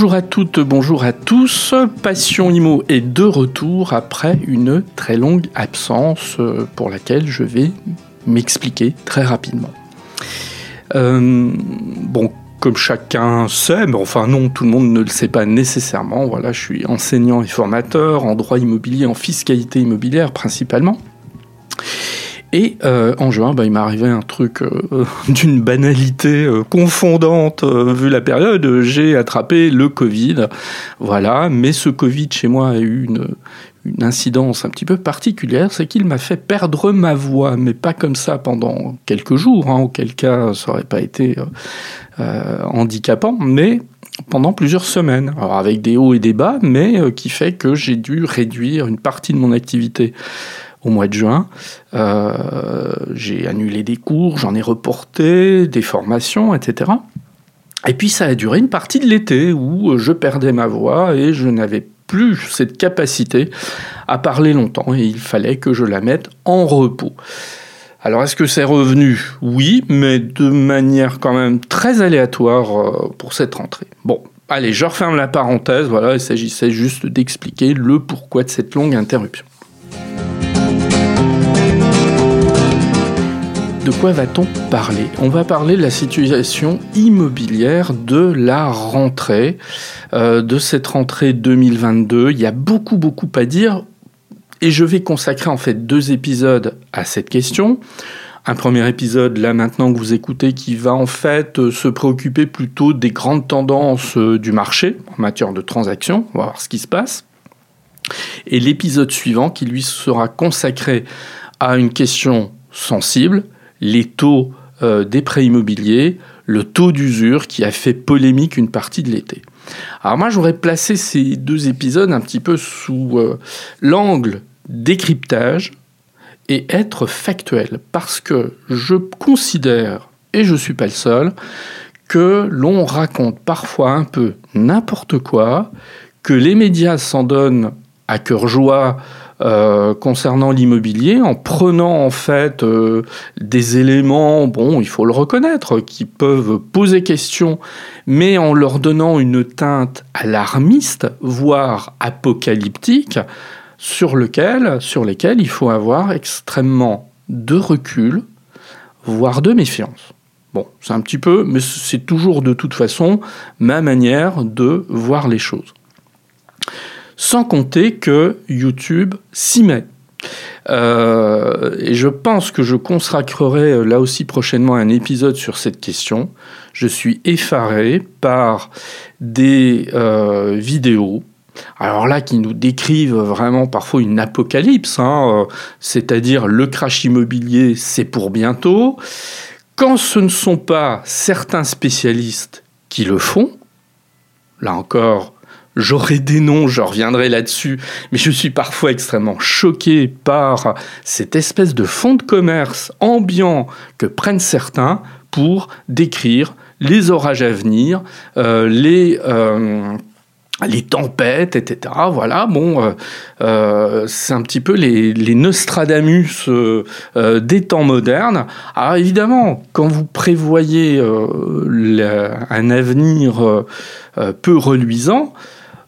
Bonjour à toutes, bonjour à tous. Passion Imo est de retour après une très longue absence euh, pour laquelle je vais m'expliquer très rapidement. Euh, comme chacun sait, mais enfin non, tout le monde ne le sait pas nécessairement. Voilà, je suis enseignant et formateur en droit immobilier, en fiscalité immobilière principalement. Et euh, en juin, bah, il m'est arrivé un truc euh, d'une banalité euh, confondante vu la période. J'ai attrapé le Covid, voilà. Mais ce Covid chez moi a eu une, une incidence un petit peu particulière, c'est qu'il m'a fait perdre ma voix, mais pas comme ça pendant quelques jours, hein, auquel cas ça aurait pas été handicapant, mais pendant plusieurs semaines, alors avec des hauts et des bas, mais qui fait que j'ai dû réduire une partie de mon activité au mois de juin. Euh, j'ai annulé des cours, j'en ai reporté, des formations, etc. Et puis ça a duré une partie de l'été où je perdais ma voix et je n'avais plus cette capacité à parler longtemps et il fallait que je la mette en repos. Alors est-ce que c'est revenu? Oui, mais de manière quand même très aléatoire euh, pour cette rentrée. Bon, allez, je referme la parenthèse, voilà, il s'agissait juste d'expliquer le pourquoi de cette longue interruption. De quoi va-t-on parler? On va parler de la situation immobilière de la rentrée, euh, de cette rentrée 2022. Il y a beaucoup, beaucoup à dire et je vais consacrer en fait deux épisodes à cette question. Un premier épisode, là maintenant que vous écoutez, qui va en fait se préoccuper plutôt des grandes tendances euh, du marché en matière de transactions, on va voir ce qui se passe. Et l'épisode suivant qui lui sera consacré à une question sensible, les taux euh, des prêts immobiliers, le taux d'usure qui a fait polémique une partie de l'été. Alors moi j'aurais placé ces deux épisodes un petit peu sous euh, l'angle décryptage et être factuel parce que je considère, et je ne suis pas le seul, que l'on raconte parfois un peu n'importe quoi, que les médias s'en donnent à cœur joie euh, concernant l'immobilier en prenant en fait euh, des éléments, bon, il faut le reconnaître, qui peuvent poser question, mais en leur donnant une teinte alarmiste, voire apocalyptique, sur, lequel, sur lesquels il faut avoir extrêmement de recul, voire de méfiance. Bon, c'est un petit peu, mais c'est toujours de toute façon ma manière de voir les choses. Sans compter que YouTube s'y met. Euh, et je pense que je consacrerai euh, là aussi prochainement un épisode sur cette question. Je suis effaré par des euh, vidéos alors là, qui nous décrivent vraiment parfois une apocalypse, hein, c'est-à-dire le crash immobilier, c'est pour bientôt. Quand ce ne sont pas certains spécialistes qui le font, là encore, J'aurai des noms, je reviendrai là-dessus, mais je suis parfois extrêmement choqué par cette espèce de fond de commerce ambiant que prennent certains pour décrire les orages à venir, euh, les, euh, les tempêtes, etc. Voilà, bon, euh, c'est un petit peu les, les Nostradamus des temps modernes. Alors évidemment, quand vous prévoyez un avenir peu reluisant,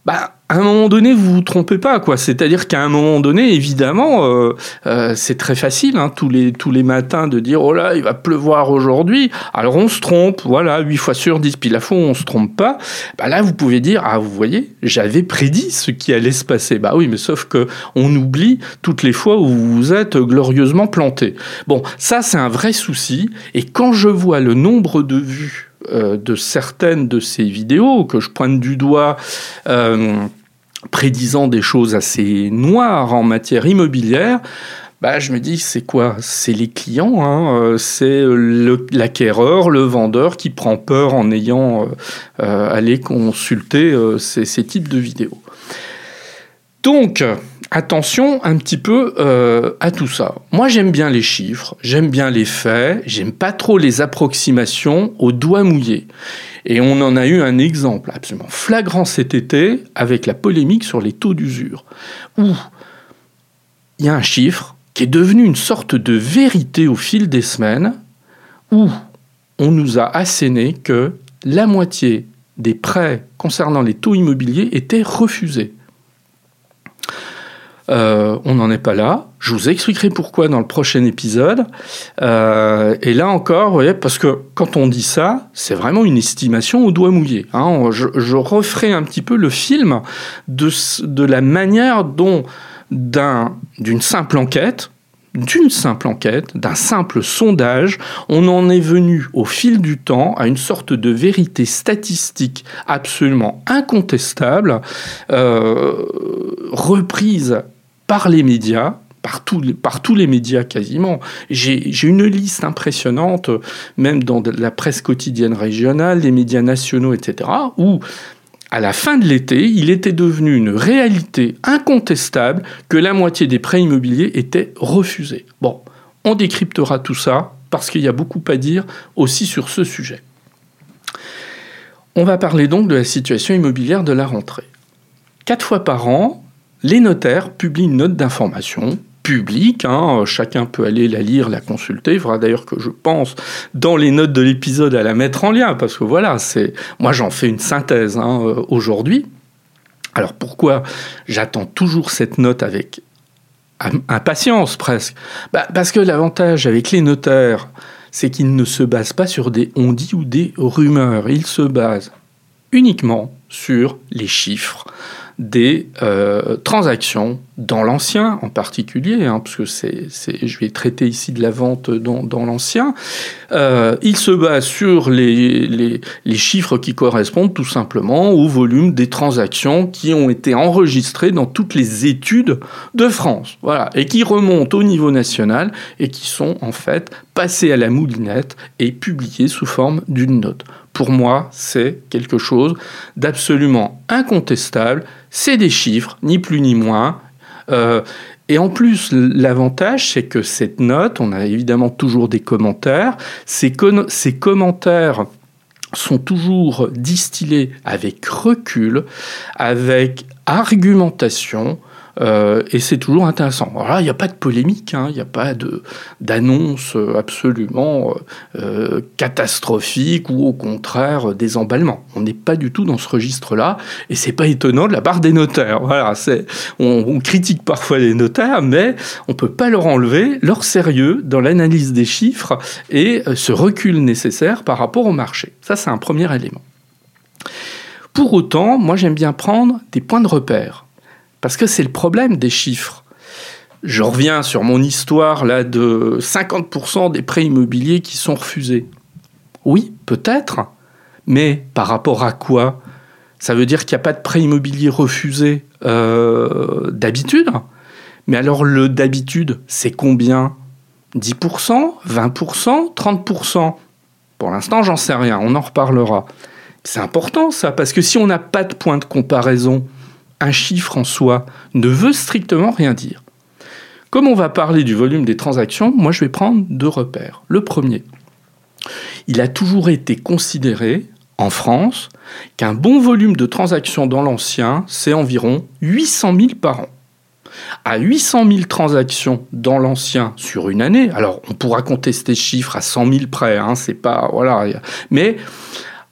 bah, à un moment donné, vous vous trompez pas, quoi. C'est-à-dire qu'à un moment donné, évidemment, euh, euh, c'est très facile, hein, tous les tous les matins, de dire oh là, il va pleuvoir aujourd'hui. Alors on se trompe, voilà, huit fois sur 10, puis la fois on se trompe pas. Bah là, vous pouvez dire ah, vous voyez, j'avais prédit ce qui allait se passer. Bah oui, mais sauf que on oublie toutes les fois où vous vous êtes glorieusement planté. Bon, ça c'est un vrai souci. Et quand je vois le nombre de vues euh, de certaines de ces vidéos que je pointe du doigt, euh, prédisant des choses assez noires en matière immobilière, bah, je me dis, c'est quoi? C'est les clients, hein, euh, c'est l'acquéreur, le, vendeur qui prend peur en ayant allé consulter ces, ces, types de vidéos. Donc, attention un petit peu euh, à tout ça. Moi, j'aime bien les chiffres, j'aime bien les faits, j'aime pas trop les approximations au doigt mouillé. Et on en a eu un exemple absolument flagrant cet été avec la polémique sur les taux d'usure, où il y a un chiffre qui est devenu une sorte de vérité au fil des semaines, où on nous a asséné que la moitié des prêts concernant les taux immobiliers étaient refusés. Euh, on n'en est pas là. Je vous expliquerai pourquoi dans le prochain épisode. Euh, et là encore, parce que quand on dit ça, c'est vraiment une estimation au doigt mouillé. Hein. Je, referai un petit peu le film de la manière dont d'une simple enquête, d'une simple enquête, d'un simple sondage, on en est venu au fil du temps à une sorte de vérité statistique absolument incontestable, euh, reprise par les médias, par, par, tous les médias quasiment. J'ai une liste impressionnante, même dans la presse quotidienne régionale, les médias nationaux, etc., où à la fin de l'été, il était devenu une réalité incontestable que la moitié des prêts immobiliers étaient refusés. Bon, on décryptera tout ça parce qu'il y a beaucoup à dire aussi sur ce sujet. On va parler donc de la situation immobilière de la rentrée. Quatre fois par an, les notaires publient une note d'information publique, hein, chacun peut aller la lire, la consulter. Il faudra d'ailleurs que je pense dans les notes de l'épisode à la mettre en lien, parce que voilà, c'est moi j'en fais une synthèse hein, euh, aujourd'hui. Alors pourquoi j'attends toujours cette note avec impatience presque? Bah, Parce que l'avantage avec les notaires, c'est qu'ils ne se basent pas sur des on-dit ou des rumeurs, ils se basent uniquement sur les chiffres des euh, transactions dans l'ancien en particulier, hein, parce que c'est, je vais traiter ici de la vente dans, l'ancien, euh, il se base sur les, les, les, chiffres qui correspondent tout simplement au volume des transactions qui ont été enregistrées dans toutes les études de France, voilà, et qui remontent au niveau national et qui sont en fait passées à la moulinette et publiées sous forme d'une note. Pour moi, c'est quelque chose d'absolument incontestable c'est des chiffres, ni plus ni moins. Euh, et en plus, l'avantage, c'est que cette note, on a évidemment toujours des commentaires. Ces commentaires sont toujours distillés avec recul, avec argumentation, euh, et c'est toujours intéressant. Alors là, il n'y a pas de polémique, hein, il n'y a pas d'annonce absolument euh, catastrophique ou au contraire des emballements. On n'est pas du tout dans ce registre-là, et c'est pas étonnant de la part des notaires. Voilà, on, on, critique parfois les notaires, mais on peut pas leur enlever leur sérieux dans l'analyse des chiffres et euh, ce recul nécessaire par rapport au marché. Ça, c'est un premier élément. Pour autant, moi j'aime bien prendre des points de repère. Parce que c'est le problème des chiffres. Je reviens sur mon histoire là de 50% des prêts immobiliers qui sont refusés. Oui, peut-être, mais par rapport à quoi? Ça veut dire qu'il n'y a pas de prêt immobilier refusé euh, d'habitude Mais alors le d'habitude, c'est combien? 10% 20% 30% Pour l'instant, j'en sais rien, on en reparlera. C'est important ça, parce que si on n'a pas de point de comparaison, un chiffre en soi ne veut strictement rien dire. Comme on va parler du volume des transactions, moi je vais prendre deux repères. Le premier, il a toujours été considéré en France qu'un bon volume de transactions dans l'ancien, c'est environ 800 000 par an. À 800 000 transactions dans l'ancien sur une année, alors on pourra contester ce chiffre à 100 000 près, hein, c'est pas voilà, mais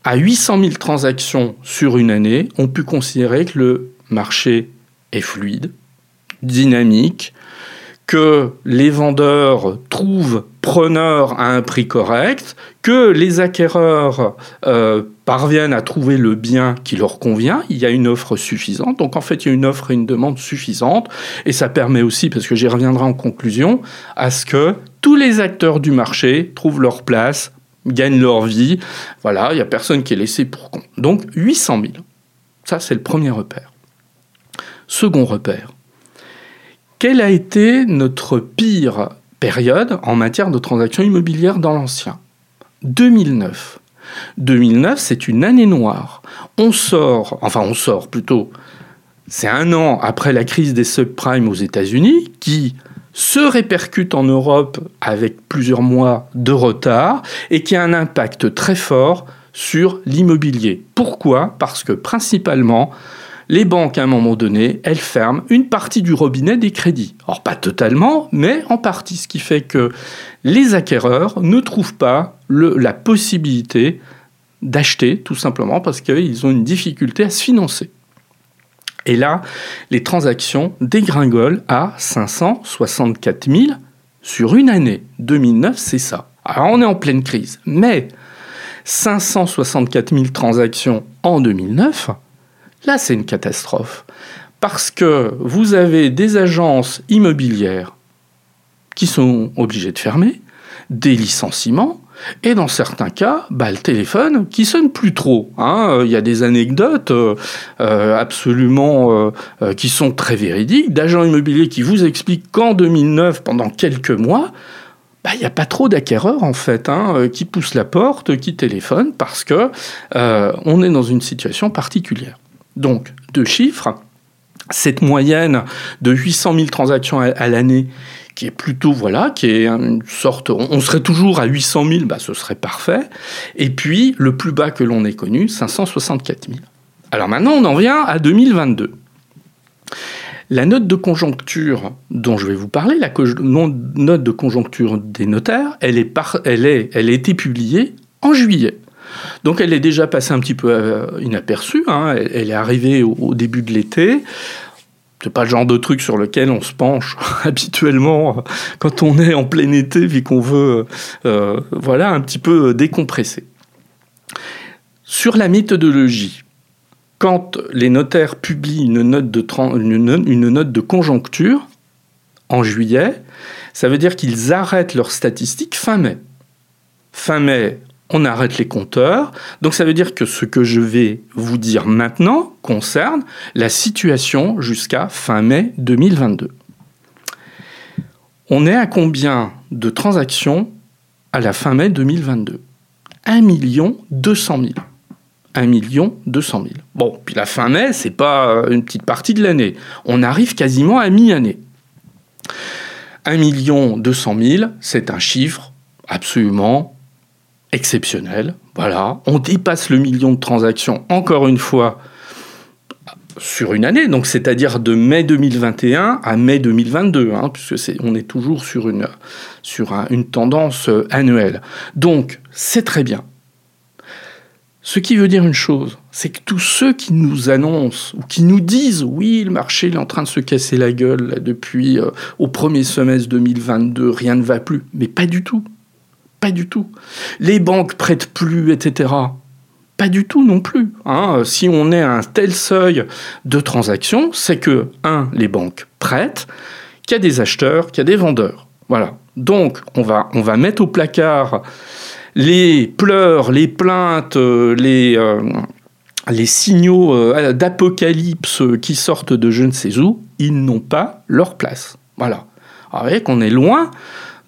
à 800 000 transactions sur une année, on peut considérer que le marché est fluide, dynamique, que les vendeurs trouvent preneurs à un prix correct, que les acquéreurs euh, parviennent à trouver le bien qui leur convient, il y a une offre suffisante. Donc en fait, il y a une offre et une demande suffisante. Et ça permet aussi, parce que j'y reviendrai en conclusion, à ce que tous les acteurs du marché trouvent leur place, gagnent leur vie. Voilà, il n'y a personne qui est laissé pour compte. Donc 800 000. Ça, c'est le premier repère. Second repère. Quelle a été notre pire période en matière de transactions immobilières dans l'ancien? 2009. 2009, c'est une année noire. On sort, enfin on sort plutôt, C'est un an après la crise des subprimes aux États-Unis qui se répercute en Europe avec plusieurs mois de retard et qui a un impact très fort sur l'immobilier. Pourquoi? Parce que principalement, les banques, à un moment donné, elles ferment une partie du robinet des crédits. Or, pas totalement, mais en partie, ce qui fait que les acquéreurs ne trouvent pas la possibilité d'acheter, tout simplement parce qu'ils ont une difficulté à se financer. Et là, les transactions dégringolent à 564 000 sur une année. 2009, c'est ça. Alors on est en pleine crise, mais 564 000 transactions en 2009, là c'est une catastrophe. Parce que vous avez des agences immobilières qui sont obligées de fermer, des licenciements, et dans certains cas, bah, le téléphone qui sonne plus trop. Hein. Il y a des anecdotes euh, euh, absolument euh, qui sont très véridiques d'agents immobiliers qui vous expliquent qu'en 2009, pendant quelques mois, bah, il n'y a pas trop d'acquéreurs en fait hein, euh, qui poussent la porte, qui téléphonent parce que euh, on est dans une situation particulière. Donc, deux chiffres. Cette moyenne de 800 000 transactions à, l'année, qui est plutôt, voilà, qui est une sorte. On, serait toujours à 800 000, bah, ce serait parfait. Et puis, le plus bas que l'on ait connu, 564 000. Alors maintenant, on en vient à 2022. La note de conjoncture dont je vais vous parler, la note de conjoncture des notaires, elle, est elle, elle a été publiée en juillet. Donc elle est déjà passée un petit peu euh, inaperçue, hein. elle, est arrivée au, début de l'été. C'est pas le genre de truc sur lequel on se penche habituellement quand on est en plein été, vu qu'on veut euh, voilà, un petit peu décompresser. Sur la méthodologie, quand les notaires publient une note de conjoncture en juillet, ça veut dire qu'ils arrêtent leurs statistiques fin mai. Fin mai, on arrête les compteurs. Donc ça veut dire que ce que je vais vous dire maintenant concerne la situation jusqu'à fin mai 2022. On est à combien de transactions à la fin mai 2022 1 200 000. 1 million 200 000. Bon, puis la fin mai, c'est pas euh, une petite partie de l'année. On arrive quasiment à mi-année. 1 million 200 000, c'est un chiffre absolument exceptionnel. Voilà, on dépasse le million de transactions encore une fois sur une année, donc c'est-à-dire de mai 2021 à mai 2022, hein, puisque c'est, on est toujours sur une, sur une tendance euh, annuelle. Donc c'est très bien. Ce qui veut dire une chose, c'est que tous ceux qui nous annoncent ou qui nous disent oui, le marché est en train de se casser la gueule depuis euh, au premier semestre 2022, rien ne va plus, mais pas du tout. Pas du tout. Les banques prêtent plus, etc. Pas du tout non plus. Hein. Si on est à un tel seuil de transactions, c'est que, un, les banques prêtent, qu'il y a des acheteurs, qu'il y a des vendeurs. Voilà. Donc, on va, on va mettre au placard les pleurs, les plaintes, euh, les, euh, les signaux euh, d'apocalypse qui sortent de je ne sais où, ils n'ont pas leur place. Voilà. Vous voyez qu'on est loin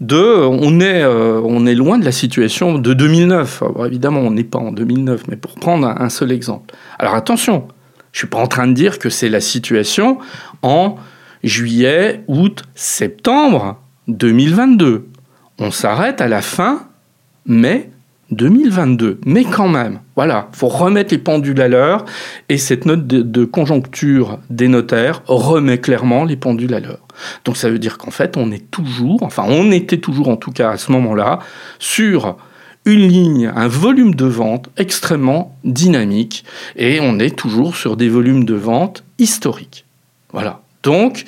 de, on est, on est loin de la situation de 2009. évidemment, on n'est pas en 2009, mais pour prendre un, seul exemple. Alors attention, je suis pas en train de dire que c'est la situation en juillet, août, septembre 2022. On s'arrête à la fin mai 2022. Mais quand même, voilà, faut remettre les pendules à l'heure et cette note de, conjoncture des notaires remet clairement les pendules à l'heure. Donc ça veut dire qu'en fait, on est toujours, enfin on était toujours en tout cas à ce moment-là, sur une ligne, un volume de vente extrêmement dynamique et on est toujours sur des volumes de vente historiques. Voilà. Donc,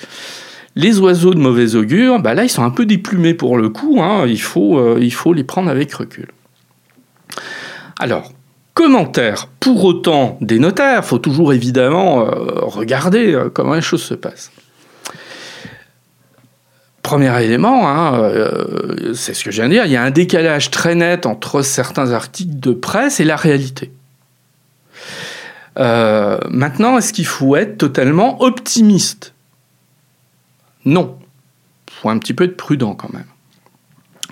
les oiseaux de mauvais augure, bah là, ils sont un peu déplumés pour le coup. Hein. il, faut, euh, il faut les prendre avec recul. Alors, commentaire pour autant des notaires. Faut toujours évidemment euh, regarder euh, comment les choses se passent. Premier élément, hein, c'est ce que je viens de dire, il y a un décalage très net entre certains articles de presse et la réalité. maintenant, est-ce qu'il faut être totalement optimiste? Non. Il faut un petit peu être prudent quand même.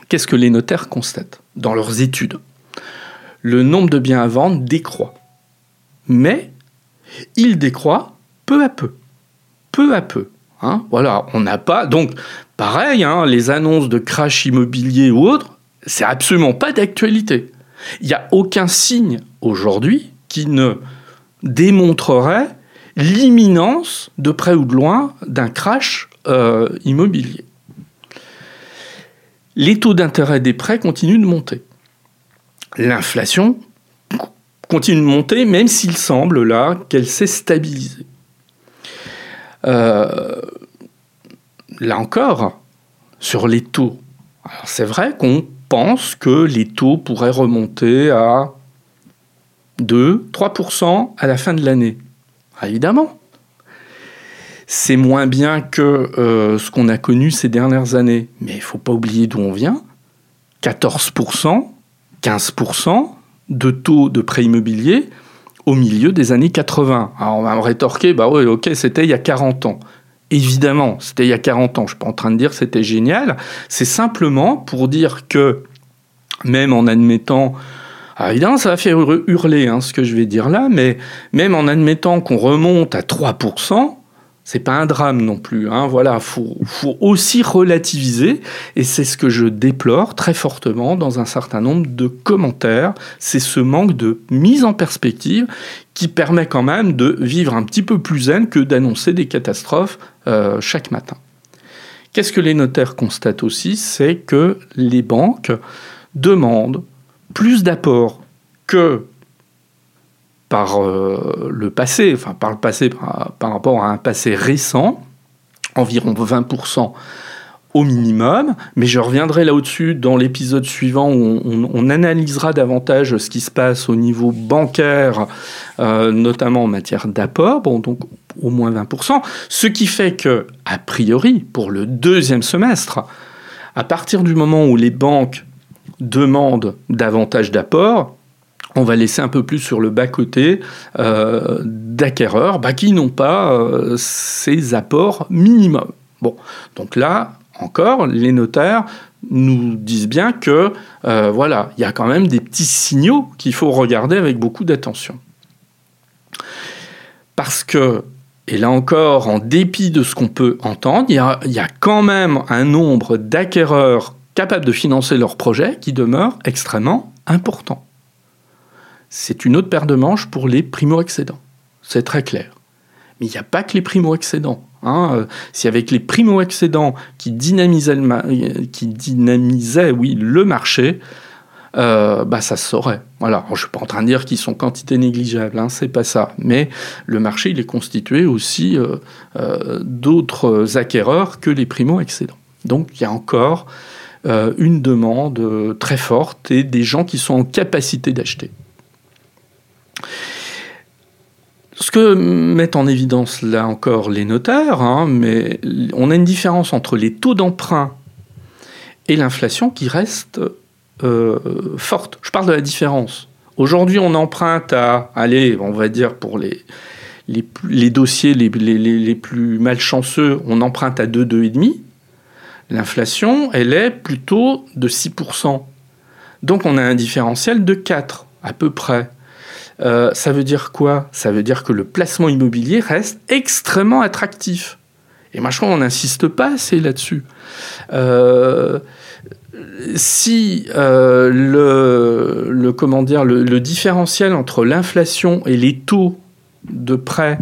Qu'est-ce que les notaires constatent dans leurs études? Le nombre de biens à vendre décroît. Mais il décroît peu à peu. peu à peu. Hein. voilà, on n'a pas. Donc, pareil, hein, les annonces de crash immobilier ou autres, c'est absolument pas d'actualité. Il n'y a aucun signe aujourd'hui qui ne démontrerait l'imminence, de près ou de loin, d'un crash euh, immobilier. Les taux d'intérêt des prêts continuent de monter. L'inflation continue de monter, même s'il semble là qu'elle s'est stabilisée. Euh, là encore, sur les taux, c'est vrai qu'on pense que les taux pourraient remonter à 2-3% à la fin de l'année. Ah, évidemment. C'est moins bien que euh, ce qu'on a connu ces dernières années. Mais il ne faut pas oublier d'où on vient. 14%, 15% de taux de prêt immobilier au milieu des années 80. Alors on va me rétorquer, bah oui, ok, c'était il y a 40 ans. Évidemment, c'était il y a 40 ans. Je ne suis pas en train de dire que c'était génial. C'est simplement pour dire que, même en admettant ah, évidemment, ça va faire hurler hein, ce que je vais dire là, mais même en admettant qu'on remonte à 3%, c'est pas un drame non plus. Hein. Voilà, faut, aussi relativiser, et c'est ce que je déplore très fortement dans un certain nombre de commentaires. C'est ce manque de mise en perspective qui permet quand même de vivre un petit peu plus zen que d'annoncer des catastrophes euh, chaque matin. Qu'est-ce que les notaires constatent aussi? C'est que les banques demandent plus d'apports que par euh, le passé, enfin par le passé par, rapport à un passé récent, environ 20% au minimum, mais je reviendrai là au-dessus dans l'épisode suivant où on, analysera davantage ce qui se passe au niveau bancaire, euh, notamment en matière d'apport, donc au moins 20%, ce qui fait que, a priori, pour le deuxième semestre, à partir du moment où les banques demandent davantage d'apports, on va laisser un peu plus sur le bas-côté euh, d'acquéreurs bah, qui n'ont pas euh, ces apports minimum. Bon, donc là, encore, les notaires nous disent bien que euh, voilà, il y a quand même des petits signaux qu'il faut regarder avec beaucoup d'attention. Parce que, et là encore, en dépit de ce qu'on peut entendre, il y, y a, quand même un nombre d'acquéreurs capables de financer leurs projets qui demeure extrêmement important c'est une autre paire de manches pour les primo-accédants. C'est très clair. Mais il n'y a pas que les primo-accédants. Hein. Euh, si avec les dynamisaient, le, qui dynamisaient le marché, euh, bah ça se saurait. Voilà. je ne suis pas en train de dire qu'ils sont quantité négligeable, hein, c'est pas ça. Mais le marché, il est constitué aussi euh, d'autres acquéreurs que les primo-accédants. Donc il y a encore une demande très forte et des gens qui sont en capacité d'acheter. Ce que mettent en évidence là encore les notaires, hein, mais on a une différence entre les taux d'emprunt et l'inflation qui reste euh, forte. Je parle de la différence. Aujourd'hui, on emprunte à, allez, on va dire pour les, les, dossiers les, les, plus malchanceux, on emprunte à 2, 2,5. L'inflation, elle est plutôt de 6%. Donc on a un différentiel de 4 à peu près. Euh, ça veut dire quoi? Ça veut dire que le placement immobilier reste extrêmement attractif. Et moi, je crois qu'on n'insiste pas assez là-dessus. Euh, si euh, le, différentiel entre l'inflation et les taux de prêt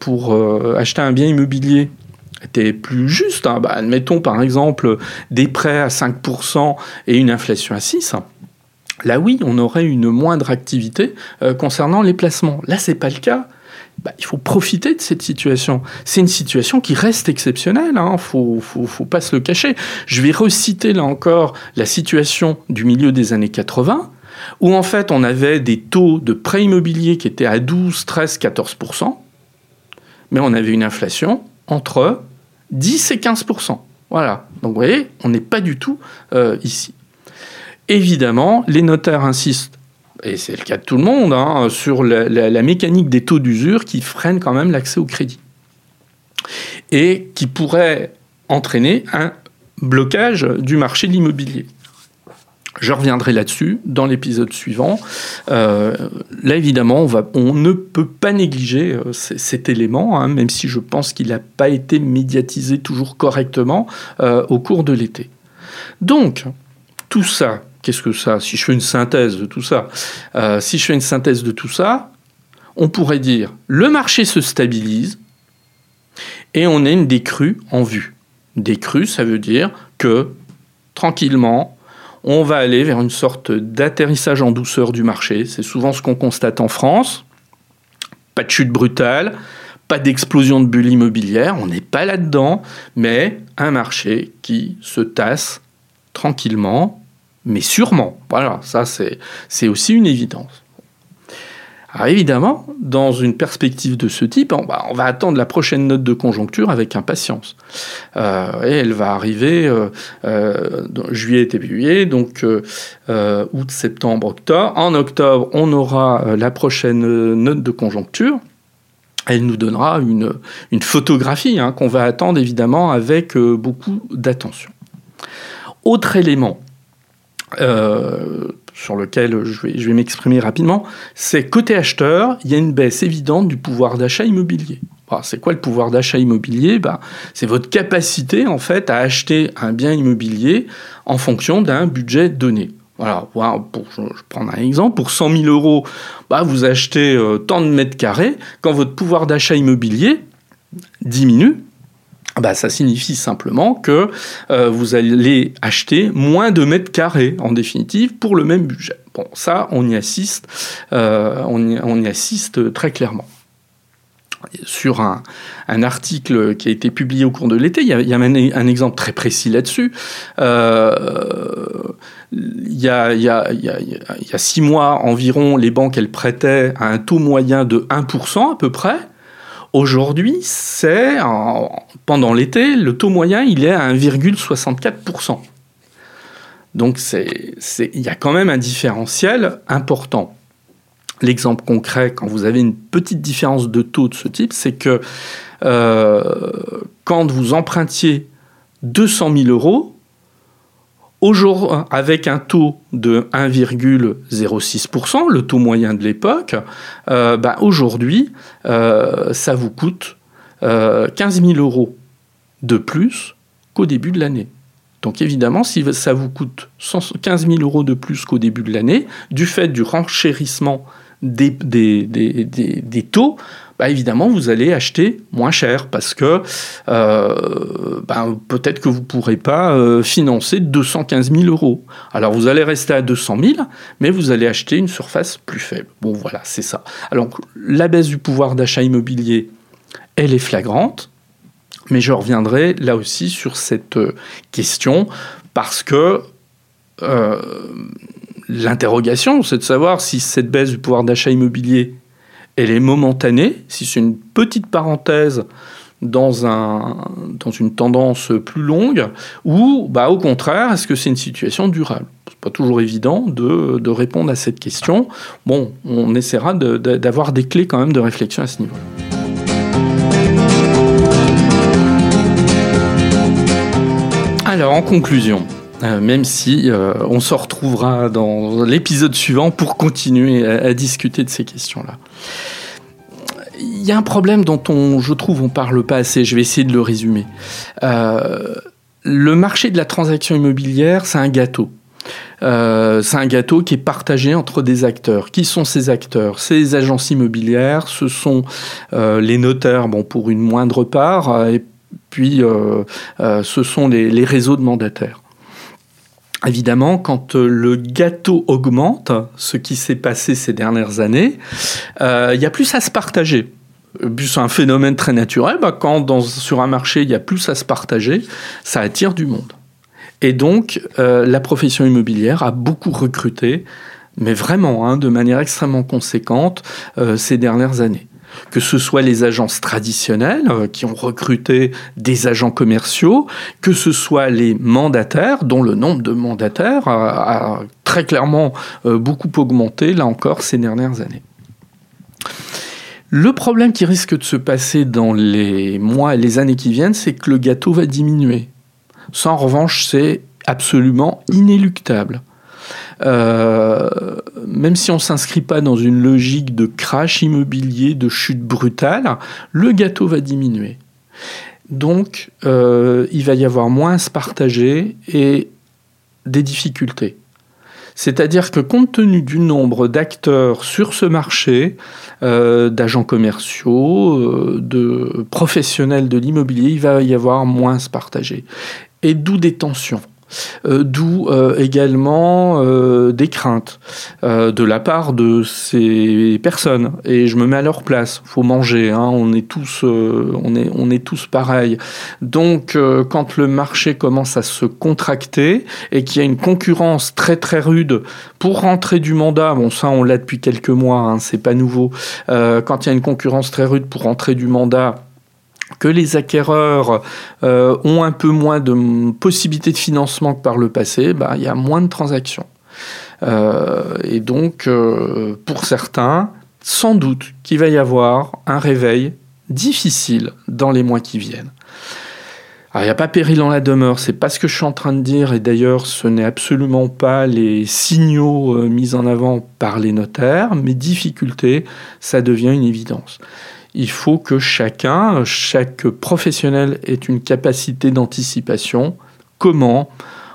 pour acheter un bien immobilier était plus juste, hein, bah, admettons par exemple des prêts à 5% et une inflation à 6%, Là oui, on aurait une moindre activité euh, concernant les placements. Là, c'est pas le cas. Bah, il faut profiter de cette situation. C'est une situation qui reste exceptionnelle, il hein. faut, pas se le cacher. Je vais reciter là encore la situation du milieu des années 80, où en fait on avait des taux de prêt immobilier qui étaient à 12, 13, 14% mais on avait une inflation entre 10 et 15% Voilà. Donc vous voyez, on n'est pas du tout euh, ici. Évidemment, les notaires insistent, et c'est le cas de tout le monde, hein, sur la, mécanique des taux d'usure qui freine quand même l'accès au crédit. Et qui pourrait entraîner un blocage du marché de l'immobilier. Je reviendrai là-dessus dans l'épisode suivant. Euh, là, évidemment, on, ne peut pas négliger euh, cet élément, hein, même si je pense qu'il n'a pas été médiatisé toujours correctement euh, au cours de l'été. Donc, tout ça, qu'est-ce que ça Si je fais une synthèse de tout ça, si je fais une synthèse de tout ça, on pourrait dire le marché se stabilise et on a une décrue en vue. Décrue, ça veut dire que tranquillement, on va aller vers une sorte d'atterrissage en douceur du marché. C'est souvent ce qu'on constate en France. Pas de chute brutale, pas d'explosion de bulle immobilière, on n'est pas là-dedans, mais un marché qui se tasse tranquillement, mais sûrement. Voilà, ça c'est aussi une évidence. Alors évidemment, dans une perspective de ce type, on va, on va attendre la prochaine note de conjoncture avec impatience. Euh, et elle va arriver euh, euh, juillet et juillet, donc août, septembre, octobre. En octobre, on aura la prochaine note de conjoncture. Elle nous donnera une, une photographie hein, qu'on va attendre évidemment avec beaucoup d'attention. Autre élément sur lequel je vais, m'exprimer rapidement, c'est côté acheteur, il y a une baisse évidente du pouvoir d'achat immobilier. c'est quoi le pouvoir d'achat immobilier? Bah, C'est votre capacité en fait à acheter un bien immobilier en fonction d'un budget donné. Voilà, pour, je, un exemple, pour 100 000 euros, bah, vous achetez euh, tant de mètres carrés, quand votre pouvoir d'achat immobilier diminue, bah, ça signifie simplement que euh, vous allez acheter moins de mètres carrés en définitive pour le même budget. Bon, ça, on y assiste, euh, on, y, assiste très clairement. Sur un, article qui a été publié au cours de l'été, il y a, un, exemple très précis là-dessus. il, y a, il, y a, il, y a, six mois environ, les banques, elles prêtaient à un taux moyen de 1% à peu près. Aujourd'hui, c'est pendant l'été, le taux moyen, il est à 1,64%. Donc il y a quand même un différentiel important. L'exemple concret, quand vous avez une petite différence de taux de ce type, c'est que euh, quand vous empruntiez 200 000 euros, Aujourd'hui, avec un taux de 1,06%, le taux moyen de l'époque, euh, bah, aujourd'hui, euh, ça vous coûte 15 euh, 000 euros de plus qu'au début de l'année. Donc évidemment, si ça vous coûte 15 000 euros de plus qu'au début de l'année, du fait du renchérissement des, taux, bah, évidemment, vous allez acheter moins cher parce que euh, ben, peut-être que vous ne pourrez pas euh, financer 215 000 euros. Alors vous allez rester à 200 000, mais vous allez acheter une surface plus faible. Bon, voilà, c'est ça. Alors la baisse du pouvoir d'achat immobilier, elle est flagrante. Mais je reviendrai là aussi sur cette euh, question parce que l'interrogation, c'est de savoir si cette baisse du pouvoir d'achat immobilier elle est momentanée, si c'est une petite parenthèse dans, un, dans une tendance plus longue, ou bah, au contraire, est-ce que c'est une situation durable? C'est pas toujours évident de, de, répondre à cette question. Bon, on essaiera d'avoir des clés quand même de réflexion à ce niveau. Alors, en conclusion, euh, même si euh, on se retrouvera dans l'épisode suivant pour continuer à, discuter de ces questions-là. Il y a un problème dont on, je trouve, on parle pas assez. Je vais essayer de le résumer. Euh, le marché de la transaction immobilière, c'est un gâteau. c'est un gâteau qui est partagé entre des acteurs. Qui sont ces acteurs? C'est les agences immobilières, ce sont les notaires, bon, pour une moindre part, et puis ce sont les réseaux de mandataires. Évidemment, quand euh, le gâteau augmente, ce qui s'est passé ces dernières années, euh, il y a plus à se partager. C'est un phénomène très naturel. Bah, quand sur un marché, il y a plus à se partager, ça attire du monde. Et donc, euh, la profession immobilière a beaucoup recruté, mais vraiment hein, de manière extrêmement conséquente, ces dernières années que ce soit les agences traditionnelles euh, qui ont recruté des agents commerciaux, que ce soit les mandataires, dont le nombre de mandataires a, très clairement euh, beaucoup augmenté, là encore, ces dernières années. Le problème qui risque de se passer dans les mois et les années qui viennent, c'est que le gâteau va diminuer. Ça, en revanche, c'est absolument inéluctable. Même si on ne s'inscrit pas dans une logique de crash immobilier, de chute brutale, le gâteau va diminuer. Donc, il va y avoir moins à se partager et des difficultés. C'est-à-dire que compte tenu du nombre d'acteurs sur ce marché, euh, d'agents commerciaux, euh, de professionnels de l'immobilier, il va y avoir moins à se partager. Et d'où des tensions. Euh, d'où euh, également euh, des craintes de la part de ces personnes. Et je me mets à leur place. Faut manger. Hein. on est tous, on est, tous pareils. Donc, quand le marché commence à se contracter et qu'il y a une concurrence très très rude pour rentrer du mandat, bon ça on l'a depuis quelques mois, hein, c'est pas nouveau. quand il y a une concurrence très rude pour rentrer du mandat que les acquéreurs euh, ont un peu moins de possibilités de financement que par le passé, bah, il y a moins de transactions. Euh, et donc, euh, pour certains, sans doute qu'il va y avoir un réveil difficile dans les mois qui viennent. Alors, il n'y a pas péril en la demeure, c'est pas ce que je suis en train de dire, et d'ailleurs, ce n'est absolument pas les signaux mis en avant par les notaires, mais difficulté, ça devient une évidence il faut que chacun, chaque professionnel ait une capacité d'anticipation. Comment?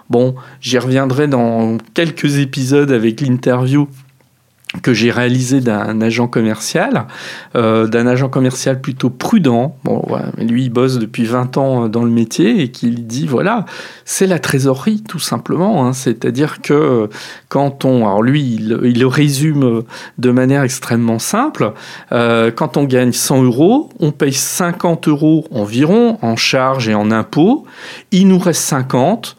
Bon, j'y reviendrai dans quelques épisodes avec l'interview que j'ai réalisé d'un agent commercial, euh, d'un agent commercial plutôt prudent. Bon, lui, il bosse depuis 20 ans dans le métier et qui dit voilà, c'est la trésorerie tout simplement. Hein. C'est-à-dire que quand on, alors lui, il, le résume de manière extrêmement simple. Euh, quand on gagne 100 euros, on paye 50 euros environ en charges et en impôts. Il nous reste 50.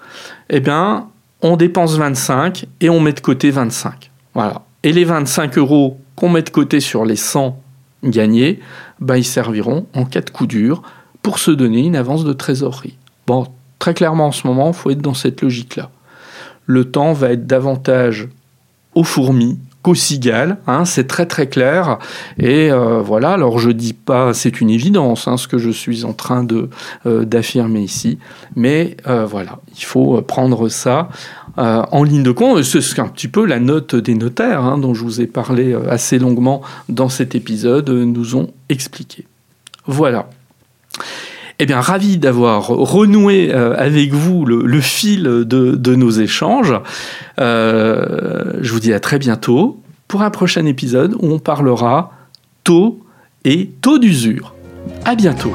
Eh bien, on dépense 25 et on met de côté 25. Voilà. Et les 25 euros qu'on met de côté sur les 100 gagnés, bah, ils serviront en cas de coup dur pour se donner une avance de trésorerie. Bon, très clairement en ce moment, il faut être dans cette logique-là. Le temps va être davantage aux fourmis hein, c'est très très clair. Et euh, voilà, alors je dis pas, c'est une évidence, hein, ce que je suis en train de euh, d'affirmer ici, mais euh, voilà, il faut prendre ça en ligne de compte. C'est un petit peu la note des notaires hein, dont je vous ai parlé assez longuement dans cet épisode, nous ont expliqué. Voilà. Eh bien, ravi d'avoir renoué avec vous le, fil de, nos échanges. je vous dis à très bientôt pour un prochain épisode où on parlera taux et taux d'usure. À bientôt.